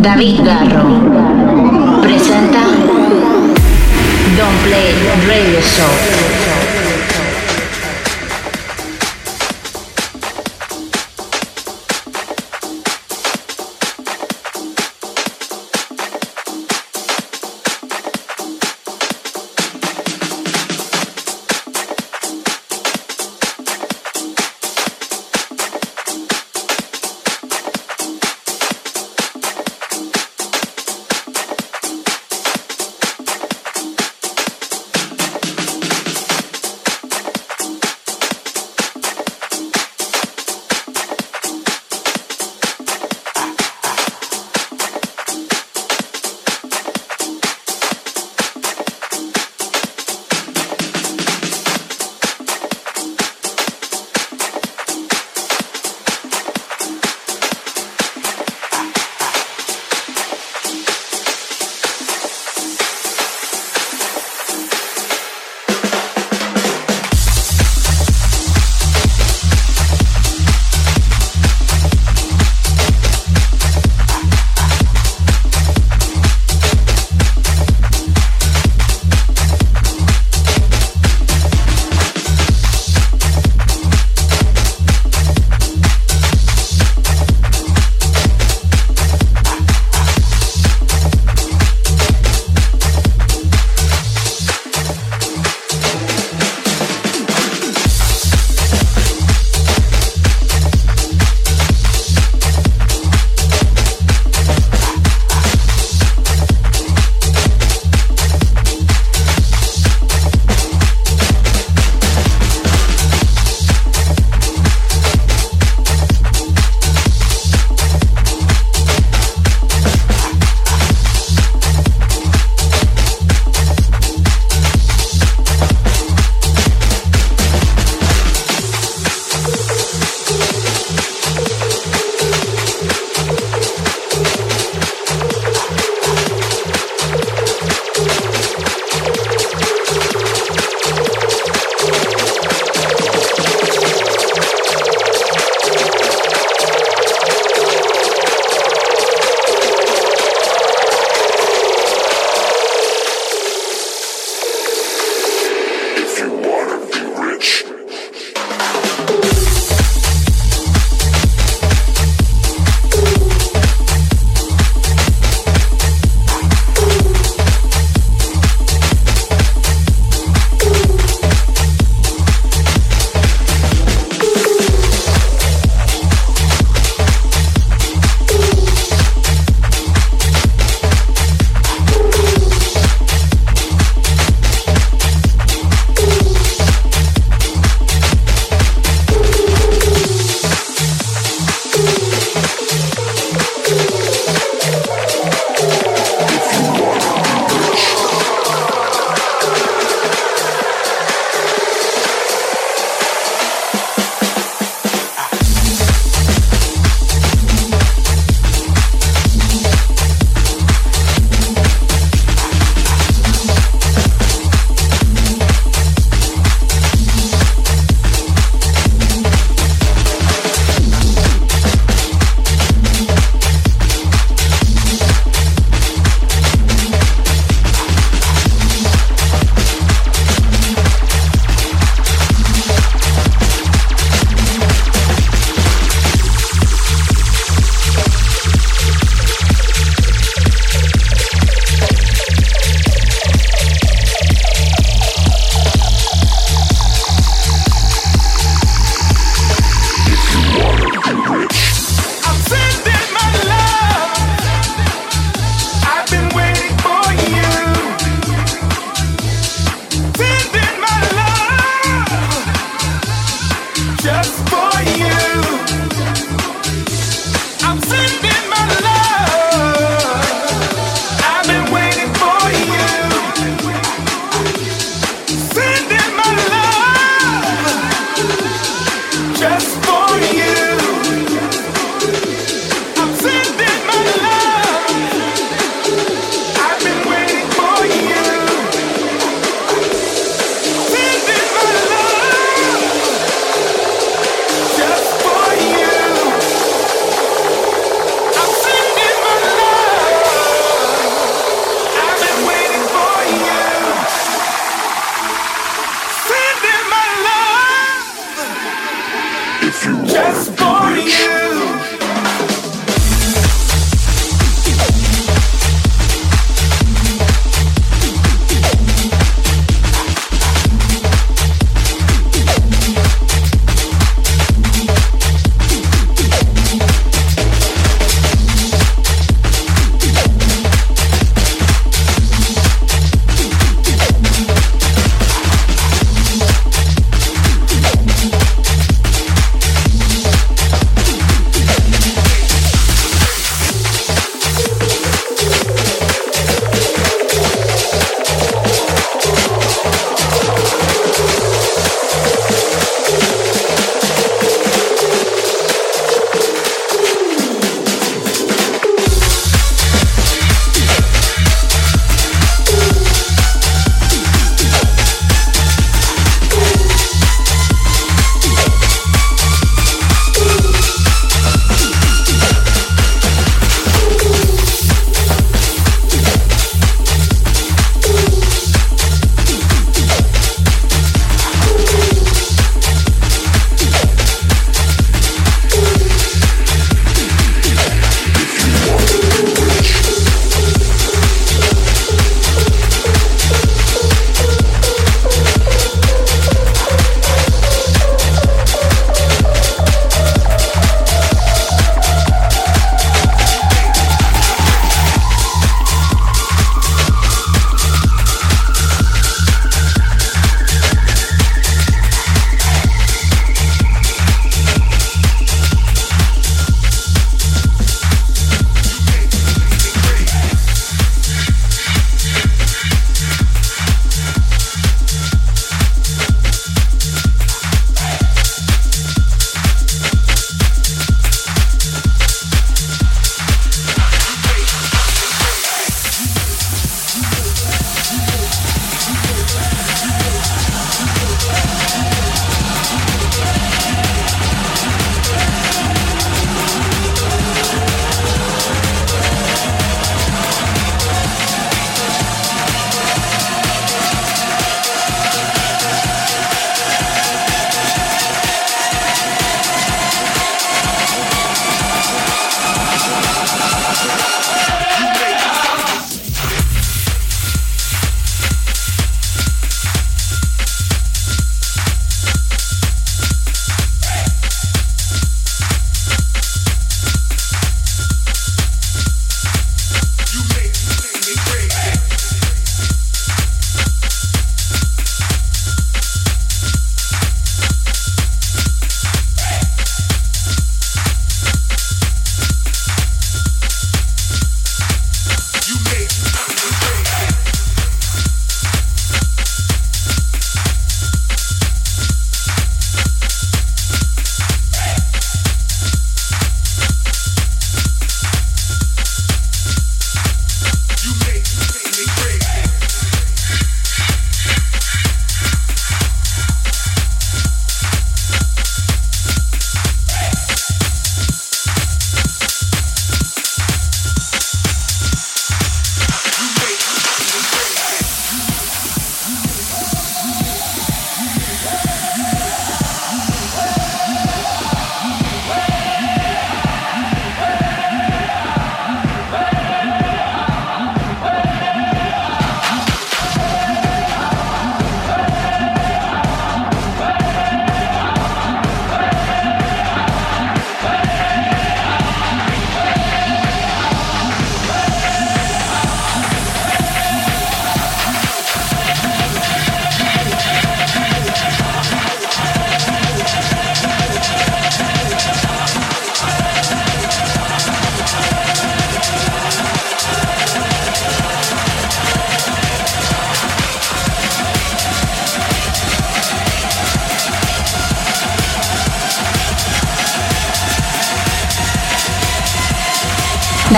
David Garro presenta Don't Play Radio Show.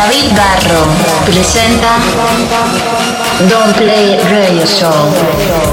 David Garro presenta Don't Play Radio Show.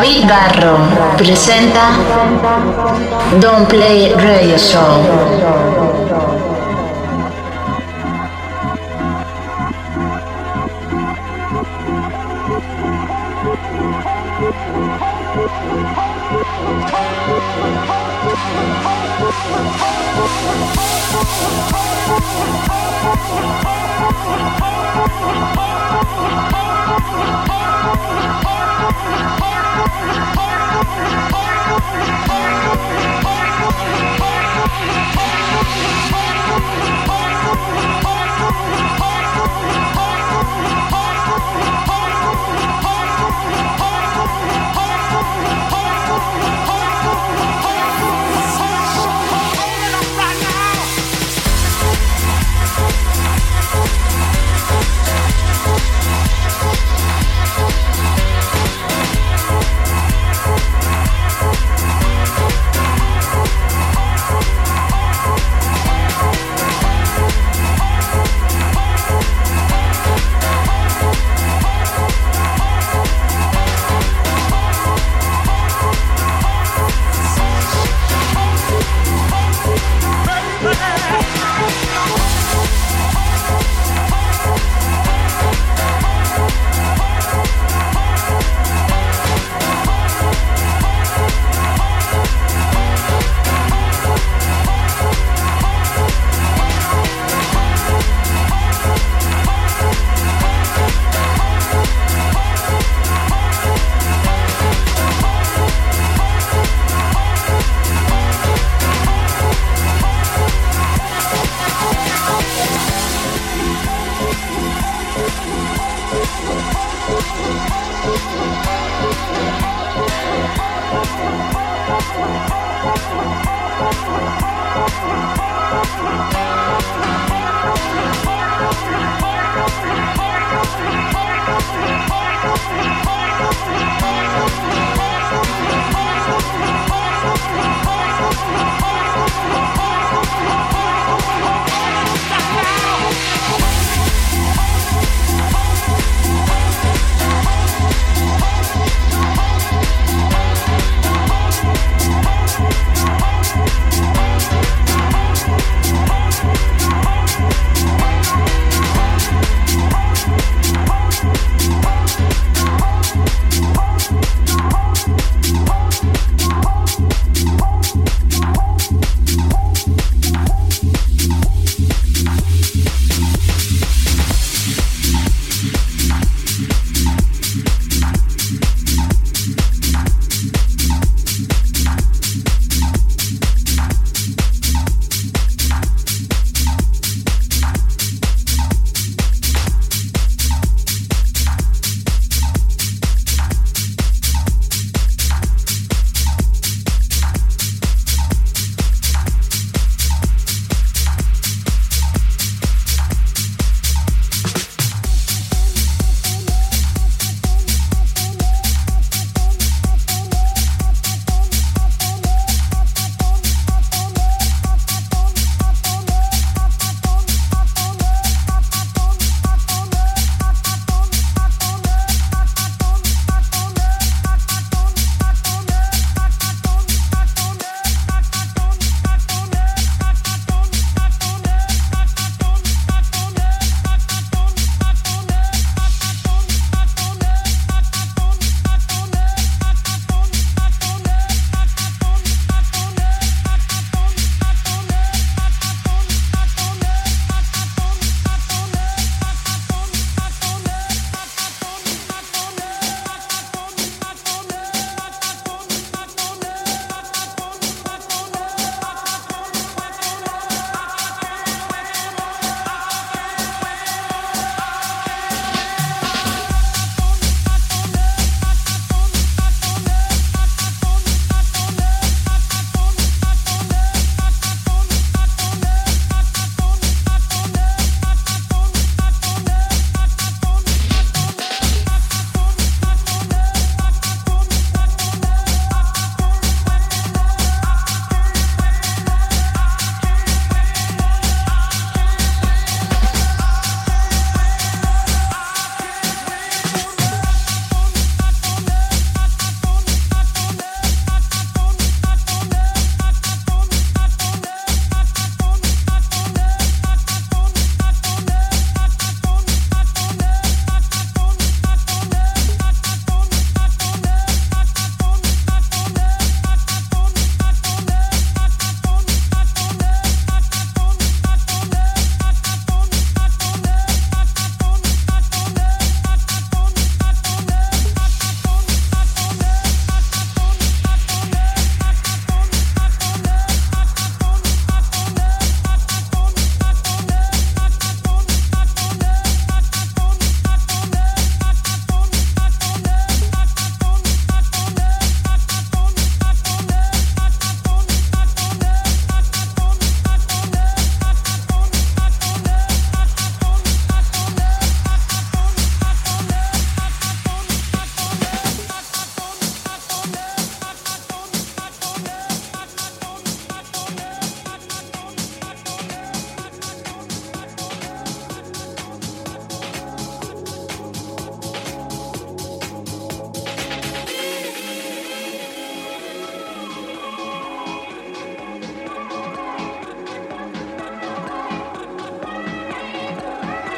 David Garro presenta Don't Play Radio Show.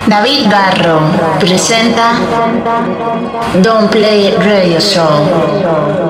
David Garro presenta Don't Play Radio Show.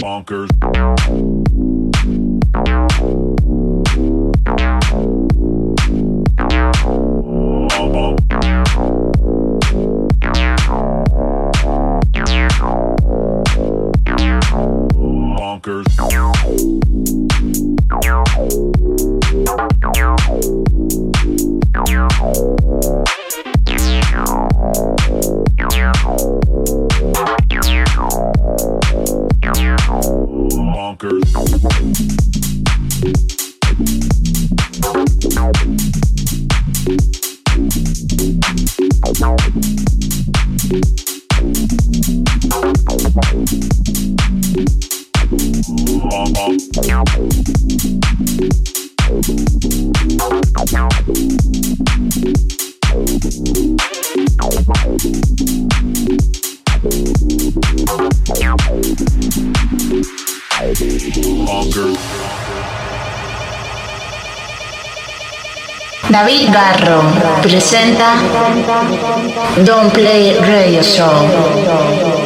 Bonkers. David Garro presenta Don't Play Radio Show.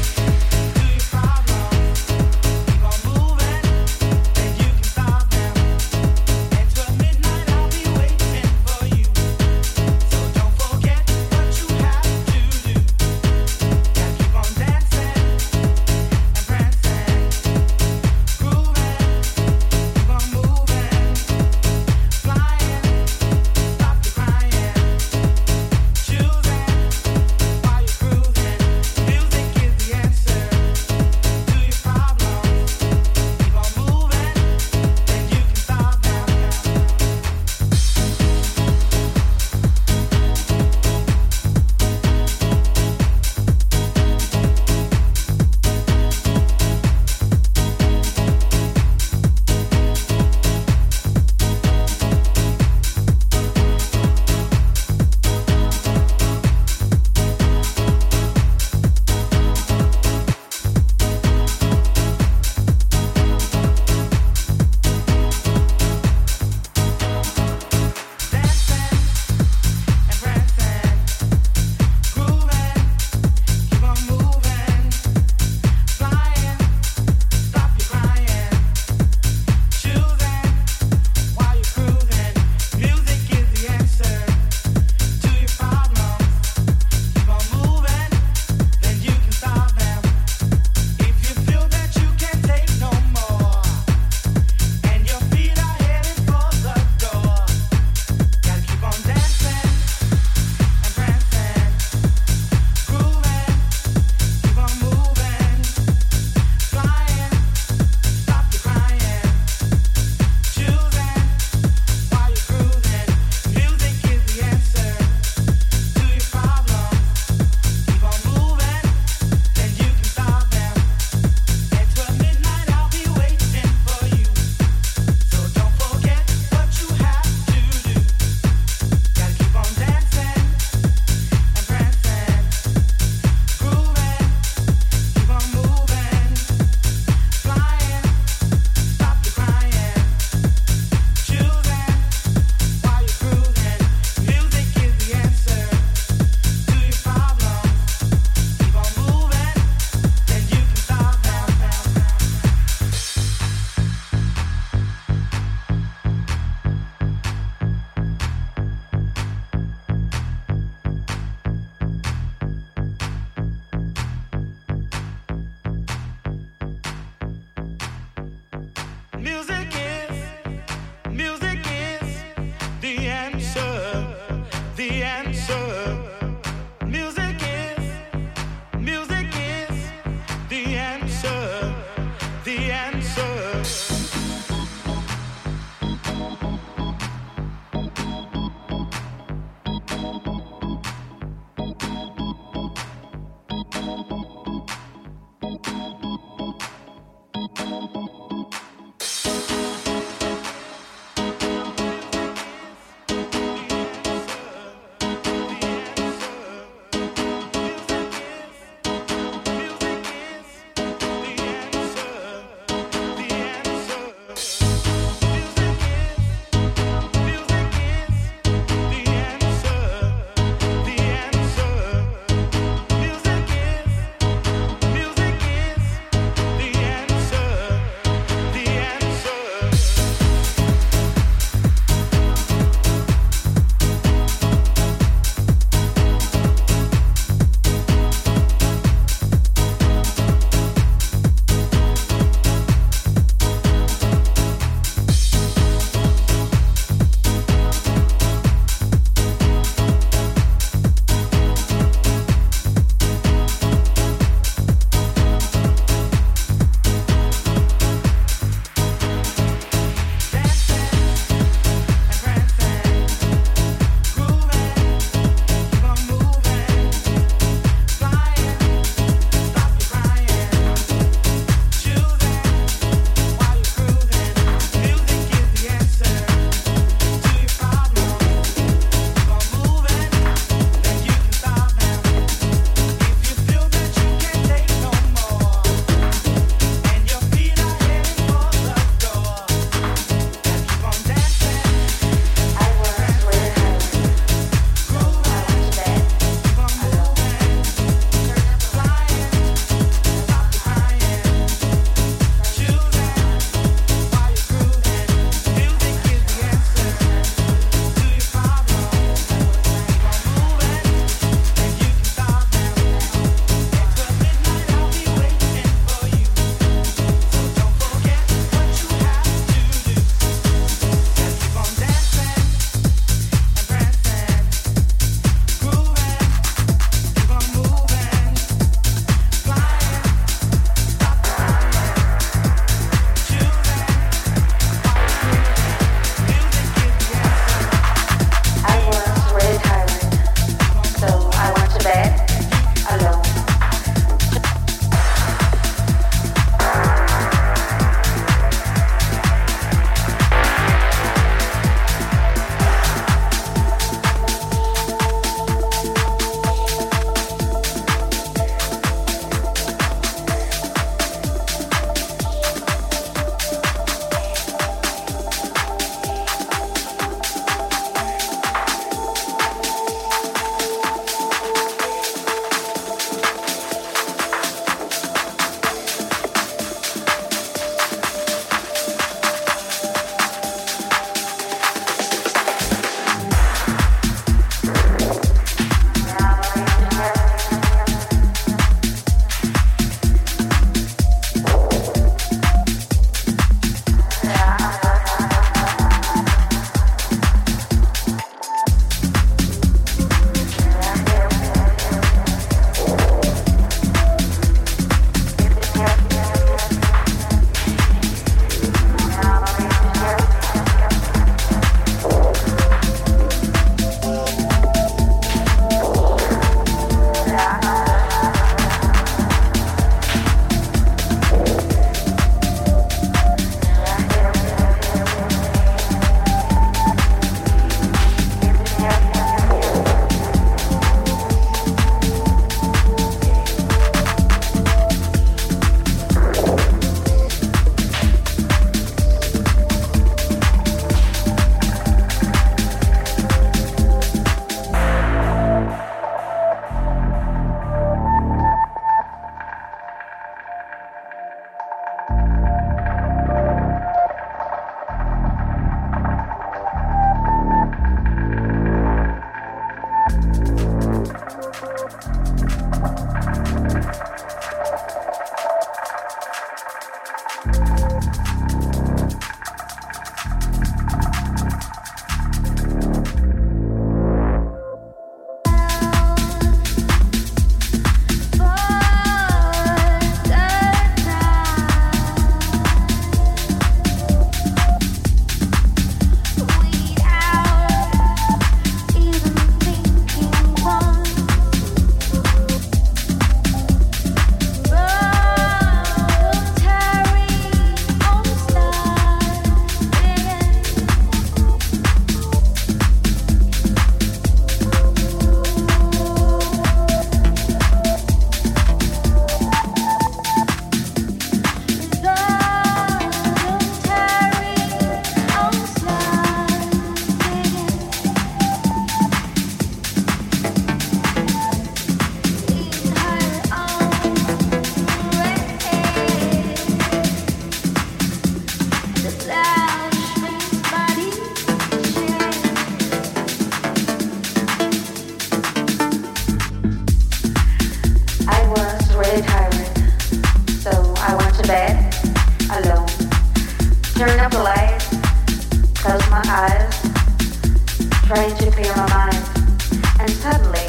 and suddenly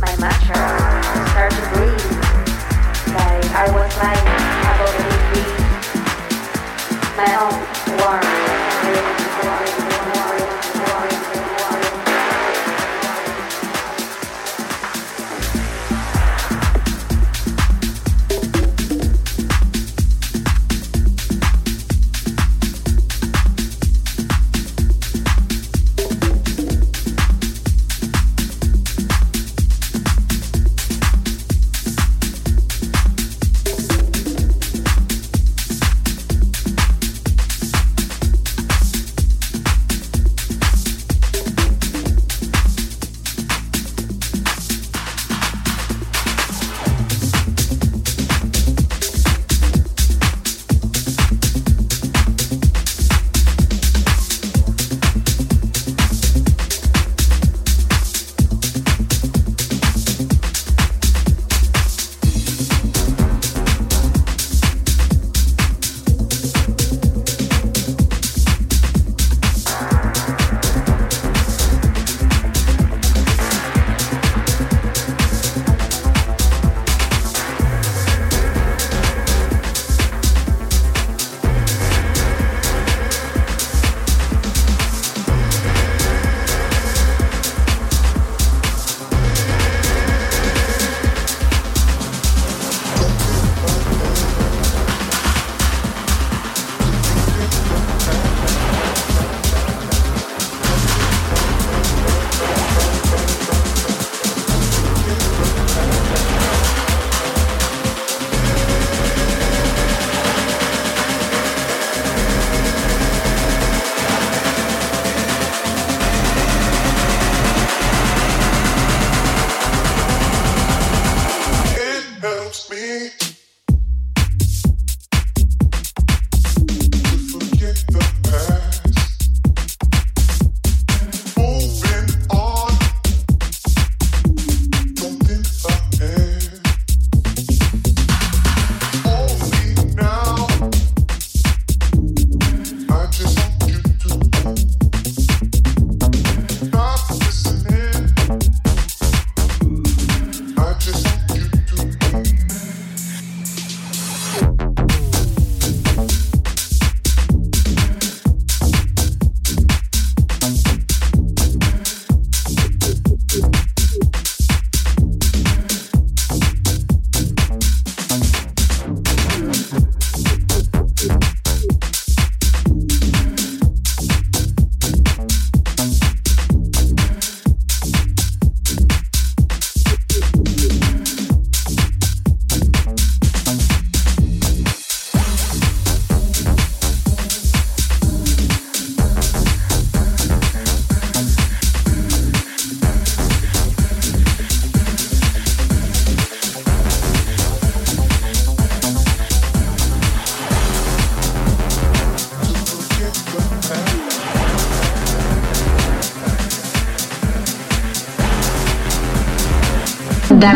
my mantra start to breathe. Like I was like a bowling My own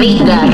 Navidad.